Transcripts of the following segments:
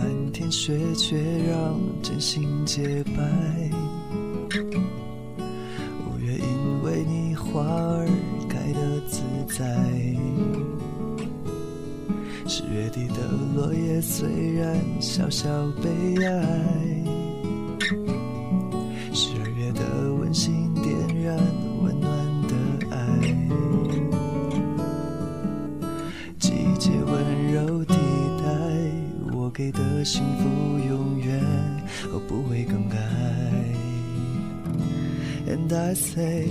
漫天雪，却让真心洁白。五月因为你花儿开得自在，十月底的落叶虽然小小悲哀，给的幸福，永远不会更改。And I say,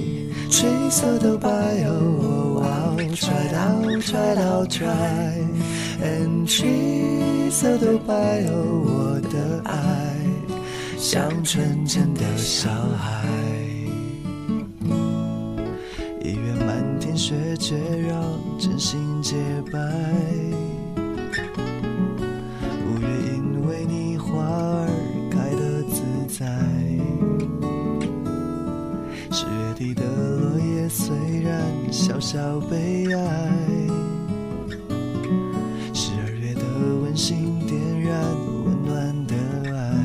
chase all the by, oh, I'll try it, I'll try it, I'll try. And chase all the by, oh, 我的爱像纯真的小孩。一月满天雪，却让真心洁白。虽然小小悲哀，十二月的温馨点燃温暖的爱，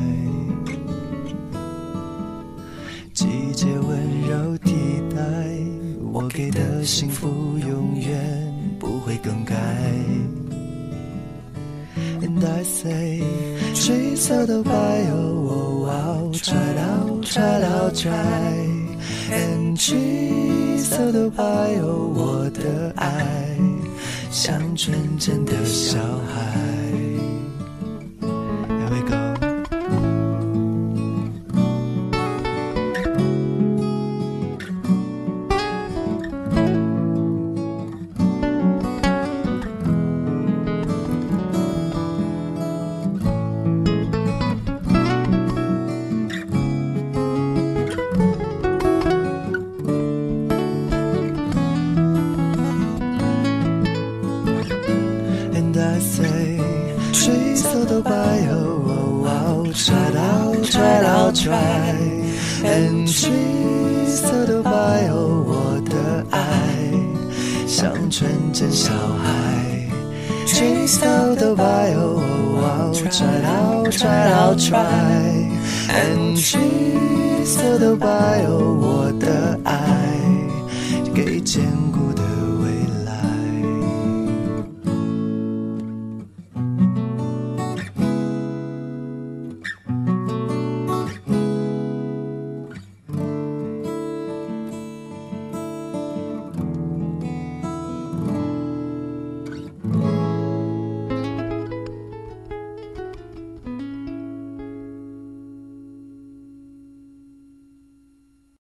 季节温柔替代我给的幸福，永远不会更改。And I say, chase all the by, oh, I'll try, I'll try, I'll try. And 黑色的白鸥我的爱像纯真的小孩。Try, it, I'll try, it, I'll try. And chase all the by, oh, 我的爱像纯真小孩。Chase all the by, oh, oh, I'll try, it, I'll try, it, I'll try. And chase all the by, oh, 我的爱给坚固